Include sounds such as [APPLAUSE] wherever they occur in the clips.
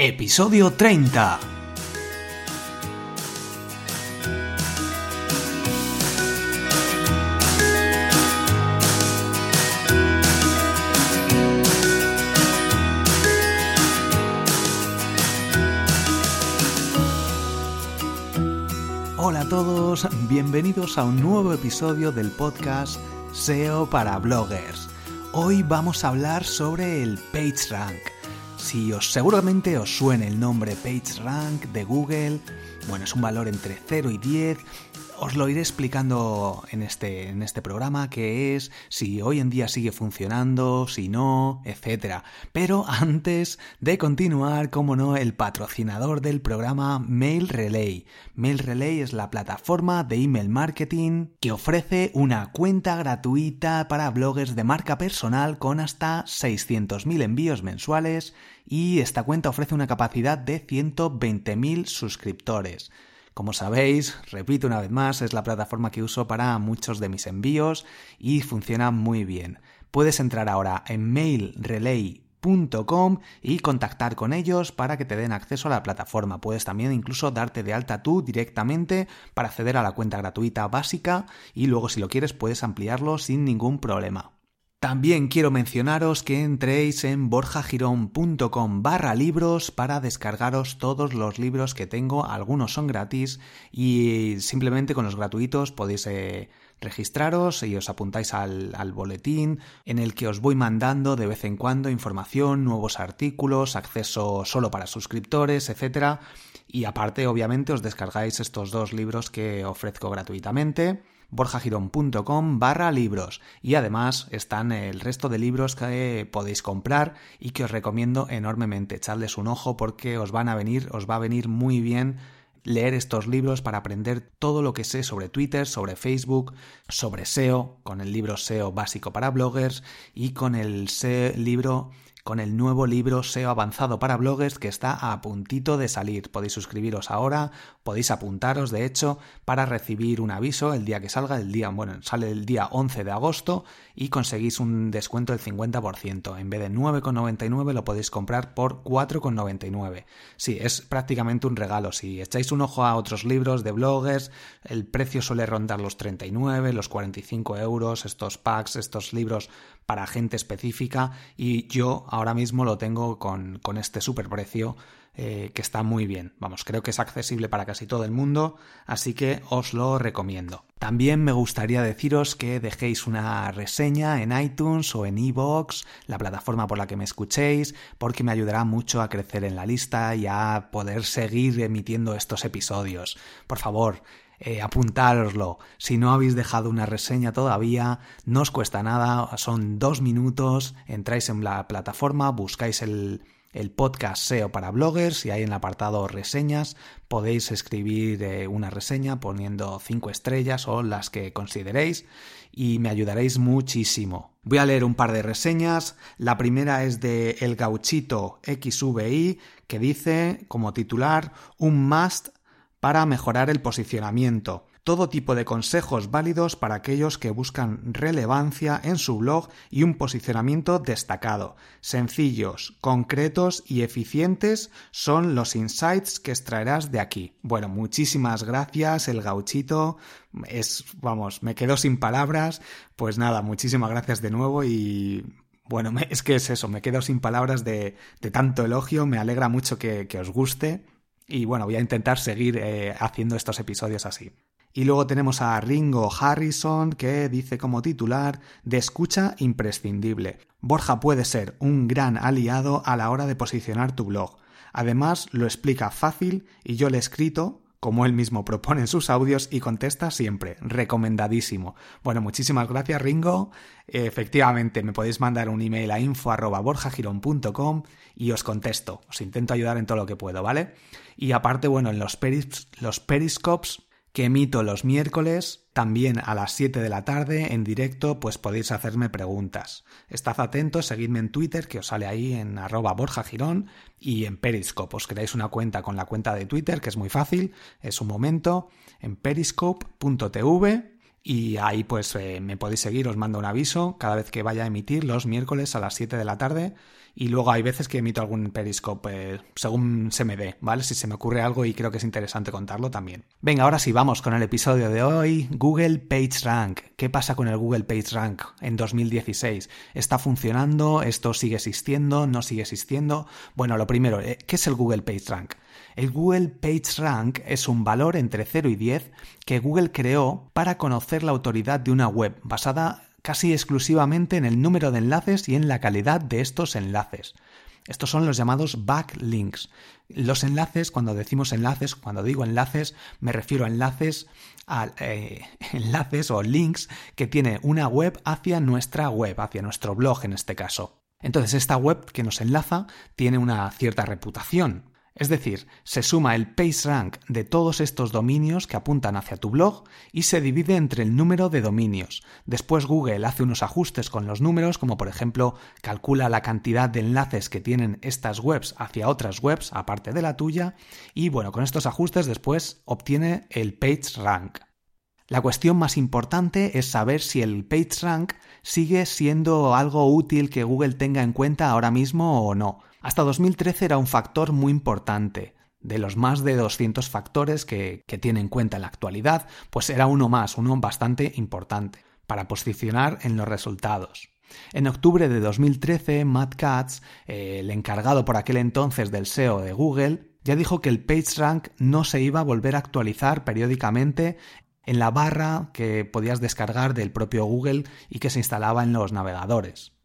Episodio 30. Hola a todos, bienvenidos a un nuevo episodio del podcast SEO para bloggers. Hoy vamos a hablar sobre el PageRank si os seguramente os suene el nombre PageRank de Google, bueno, es un valor entre 0 y 10. Os lo iré explicando en este, en este programa, qué es, si hoy en día sigue funcionando, si no, etc. Pero antes de continuar, como no, el patrocinador del programa Mail Relay. Mail Relay es la plataforma de email marketing que ofrece una cuenta gratuita para bloggers de marca personal con hasta 600.000 envíos mensuales y esta cuenta ofrece una capacidad de 120.000 suscriptores. Como sabéis, repito una vez más, es la plataforma que uso para muchos de mis envíos y funciona muy bien. Puedes entrar ahora en mailrelay.com y contactar con ellos para que te den acceso a la plataforma. Puedes también incluso darte de alta tú directamente para acceder a la cuenta gratuita básica y luego si lo quieres puedes ampliarlo sin ningún problema. También quiero mencionaros que entréis en borjagirón.com barra libros para descargaros todos los libros que tengo, algunos son gratis y simplemente con los gratuitos podéis eh, registraros y os apuntáis al, al, boletín en el que os voy mandando de vez en cuando información, nuevos artículos, acceso solo para suscriptores, etc. Y aparte, obviamente, os descargáis estos dos libros que ofrezco gratuitamente borjagirón.com barra libros. Y además están el resto de libros que podéis comprar y que os recomiendo enormemente. Echarles un ojo porque os van a venir, os va a venir muy bien leer estos libros para aprender todo lo que sé sobre Twitter, sobre Facebook, sobre SEO, con el libro SEO básico para bloggers y con el libro con el nuevo libro SEO avanzado para bloggers que está a puntito de salir. Podéis suscribiros ahora, podéis apuntaros de hecho para recibir un aviso el día que salga, el día, bueno, sale el día 11 de agosto y conseguís un descuento del 50%. En vez de 9,99 lo podéis comprar por 4,99. Sí, es prácticamente un regalo. Si echáis un ojo a otros libros de bloggers, el precio suele rondar los 39, los 45 euros, estos packs, estos libros para gente específica y yo ahora mismo lo tengo con, con este superprecio eh, que está muy bien. Vamos, creo que es accesible para casi todo el mundo, así que os lo recomiendo. También me gustaría deciros que dejéis una reseña en iTunes o en iVoox, la plataforma por la que me escuchéis, porque me ayudará mucho a crecer en la lista y a poder seguir emitiendo estos episodios. Por favor, eh. Si no habéis dejado una reseña todavía, no os cuesta nada, son dos minutos, entráis en la plataforma, buscáis el, el podcast SEO para bloggers y ahí en el apartado reseñas podéis escribir eh, una reseña poniendo cinco estrellas o las que consideréis y me ayudaréis muchísimo. Voy a leer un par de reseñas. La primera es de El Gauchito XVI que dice como titular un must para mejorar el posicionamiento todo tipo de consejos válidos para aquellos que buscan relevancia en su blog y un posicionamiento destacado. Sencillos, concretos y eficientes son los insights que extraerás de aquí. Bueno, muchísimas gracias, el gauchito. Es, vamos, me quedo sin palabras. Pues nada, muchísimas gracias de nuevo y bueno, [LAUGHS] es que es eso, me quedo sin palabras de, tanto elogio, me alegra mucho que, os guste y bueno, voy a intentar seguir eh, haciendo estos episodios así. Y luego tenemos a Ringo Harrison que dice como titular de escucha imprescindible. Borja puede ser un gran aliado a la hora de posicionar tu blog. Además lo explica fácil y yo le he escrito como él mismo propone en sus audios y contesta siempre. Recomendadísimo. Bueno, muchísimas gracias Ringo. Efectivamente, me podéis mandar un email a info.borjagiron.com y os contesto. Os intento ayudar en todo lo que puedo, ¿vale? Y aparte, bueno, en los, peris los periscopes que emito los miércoles, también a las 7 de la tarde, en directo, pues podéis hacerme preguntas. Estad atentos, seguidme en Twitter, que os sale ahí en arroba Borja Girón, y en Periscope. Os creáis una cuenta con la cuenta de Twitter, que es muy fácil, es un momento, en periscope.tv, y ahí pues eh, me podéis seguir, os mando un aviso cada vez que vaya a emitir los miércoles a las 7 de la tarde y luego hay veces que emito algún periscope eh, según se me dé, ¿vale? Si se me ocurre algo y creo que es interesante contarlo también. Venga, ahora sí, vamos con el episodio de hoy. Google PageRank. ¿Qué pasa con el Google PageRank en 2016? ¿Está funcionando? ¿Esto sigue existiendo? ¿No sigue existiendo? Bueno, lo primero, eh, ¿qué es el Google PageRank? El Google PageRank es un valor entre 0 y 10 que Google creó para conocer la autoridad de una web basada casi exclusivamente en el número de enlaces y en la calidad de estos enlaces. Estos son los llamados backlinks. Los enlaces, cuando decimos enlaces, cuando digo enlaces, me refiero a enlaces a eh, [LAUGHS] enlaces o links que tiene una web hacia nuestra web, hacia nuestro blog en este caso. Entonces, esta web que nos enlaza tiene una cierta reputación. Es decir, se suma el PageRank de todos estos dominios que apuntan hacia tu blog y se divide entre el número de dominios. Después Google hace unos ajustes con los números, como por ejemplo calcula la cantidad de enlaces que tienen estas webs hacia otras webs aparte de la tuya y bueno, con estos ajustes después obtiene el PageRank. La cuestión más importante es saber si el PageRank sigue siendo algo útil que Google tenga en cuenta ahora mismo o no. Hasta 2013 era un factor muy importante. De los más de 200 factores que, tiene en cuenta en la actualidad, pues era uno más, uno bastante importante, para posicionar en los resultados. En octubre de 2013, Matt Katz, eh, el encargado por aquel entonces del SEO de Google, ya dijo que el PageRank no se iba a volver a actualizar periódicamente en la barra que podías descargar del propio Google y que se instalaba en los navegadores.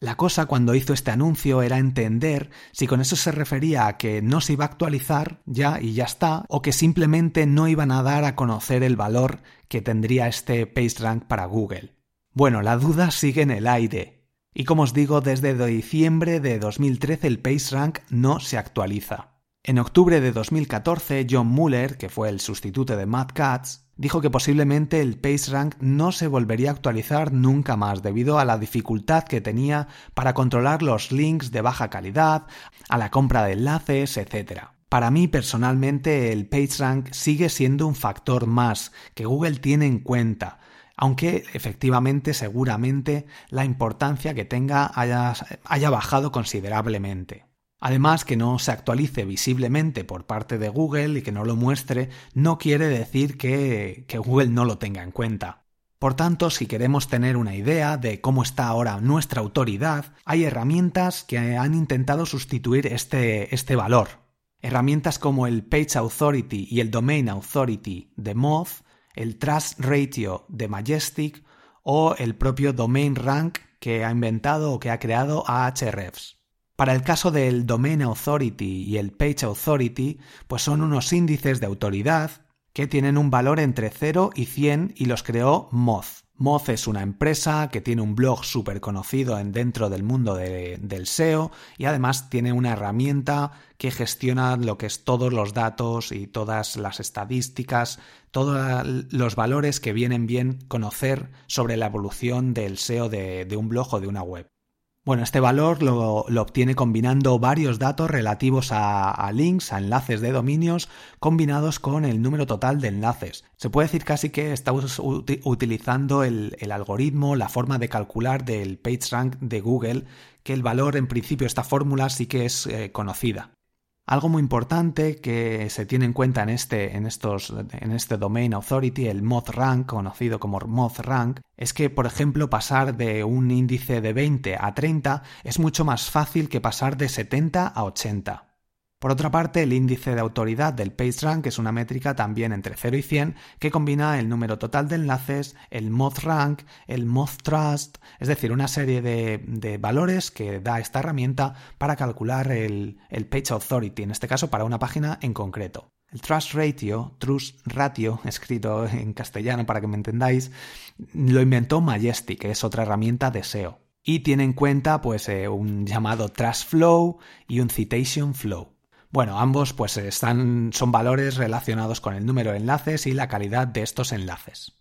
La cosa cuando hizo este anuncio era entender si con eso se refería a que no se iba a actualizar ya y ya está, o que simplemente no iban a dar a conocer el valor que tendría este PageRank para Google. Bueno, la duda sigue en el aire. Y como os digo, desde diciembre de 2013 el PageRank no se actualiza. En octubre de 2014, John Muller, que fue el sustituto de Matt Katz, dijo que posiblemente el PageRank no se volvería a actualizar nunca más debido a la dificultad que tenía para controlar los links de baja calidad, a la compra de enlaces, etc. Para mí personalmente el PageRank sigue siendo un factor más que Google tiene en cuenta, aunque efectivamente seguramente la importancia que tenga haya, haya bajado considerablemente. Además, que no se actualice visiblemente por parte de Google y que no lo muestre no quiere decir que, Google no lo tenga en cuenta. Por tanto, si queremos tener una idea de cómo está ahora nuestra autoridad, hay herramientas que han intentado sustituir este, este valor. Herramientas como el Page Authority y el Domain Authority de Moz, el Trust Ratio de Majestic o el propio Domain Rank que ha inventado o que ha creado Ahrefs. Para el caso del Domain Authority y el Page Authority, pues son unos índices de autoridad que tienen un valor entre 0 y 100 y los creó Moz. Moz es una empresa que tiene un blog súper conocido en dentro del mundo del SEO y además tiene una herramienta que gestiona lo que es todos los datos y todas las estadísticas, todos los valores que vienen bien conocer sobre la evolución del SEO de un blog o de una web. Bueno, este valor lo, obtiene combinando varios datos relativos a, links, a enlaces de dominios, combinados con el número total de enlaces. Se puede decir casi que estamos utilizando el, algoritmo, la forma de calcular del PageRank de Google, que el valor en principio, esta fórmula sí que es eh, conocida. Algo muy importante que se tiene en cuenta en este, en estos, en este Domain Authority, el Rank, conocido como Rank, es que, por ejemplo, pasar de un índice de 20 a 30 es mucho más fácil que pasar de 70 a 80. Por otra parte, el índice de autoridad del PageRank es una métrica también entre 0 y 100 que combina el número total de enlaces, el Rank, el Trust, es decir, una serie de, valores que da esta herramienta para calcular el, el Page Authority, en este caso para una página en concreto. El Trust Ratio, Trust Ratio, [LAUGHS] escrito en castellano para que me entendáis, lo inventó Majestic, que es otra herramienta de SEO. Y tiene en cuenta pues, eh, un llamado Trust Flow y un Citation Flow. Bueno, ambos pues están, son valores relacionados con el número de enlaces y la calidad de estos enlaces.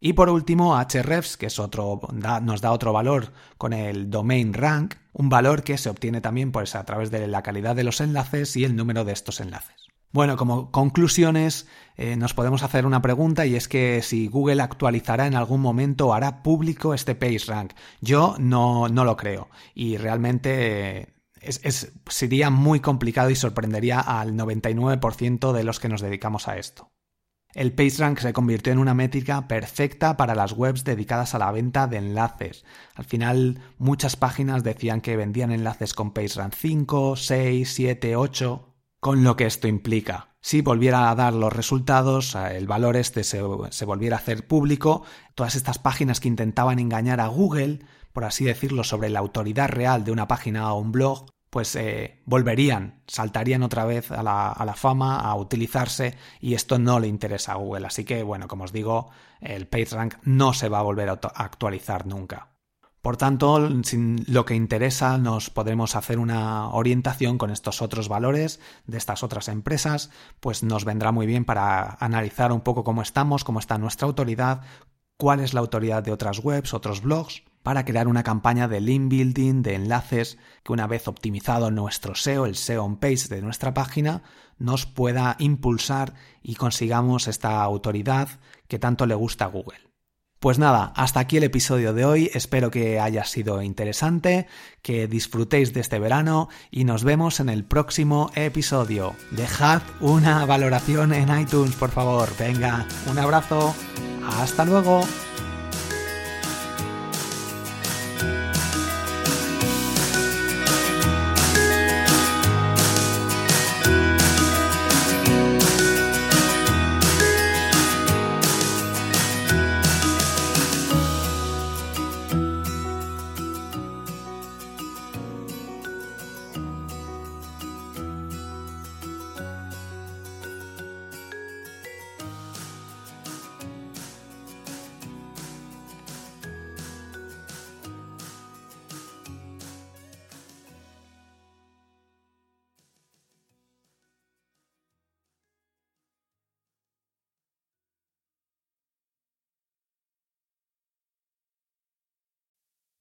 Y por último, Hrefs, que es otro, nos da otro valor con el domain rank, un valor que se obtiene también pues, a través de la calidad de los enlaces y el número de estos enlaces. Bueno, como conclusiones, eh, nos podemos hacer una pregunta y es que si Google actualizará en algún momento o hará público este PageRank. Yo no, no lo creo y realmente sería muy complicado y sorprendería al 99% de los que nos dedicamos a esto. El PageRank se convirtió en una métrica perfecta para las webs dedicadas a la venta de enlaces. Al final, muchas páginas decían que vendían enlaces con PageRank 5, 6, 7, 8, con lo que esto implica. Si volviera a dar los resultados, eh, el valor este se, se volviera a hacer público, todas estas páginas que intentaban engañar a Google, por así decirlo, sobre la autoridad real de una página o un blog, pues eh, volverían, saltarían otra vez a la, a la, fama, a utilizarse y esto no le interesa a Google. Así que, bueno, como os digo, el PageRank no se va a volver a actualizar nunca. Por tanto, sin lo que interesa, nos podremos hacer una orientación con estos otros valores de estas otras empresas, pues nos vendrá muy bien para analizar un poco cómo estamos, cómo está nuestra autoridad, cuál es la autoridad de otras webs, otros blogs, para crear una campaña de link building, de enlaces, que una vez optimizado nuestro SEO, el SEO on page de nuestra página, nos pueda impulsar y consigamos esta autoridad que tanto le gusta a Google. Pues nada, hasta aquí el episodio de hoy, espero que haya sido interesante, que disfrutéis de este verano y nos vemos en el próximo episodio. Dejad una valoración en iTunes, por favor. Venga, un abrazo, hasta luego.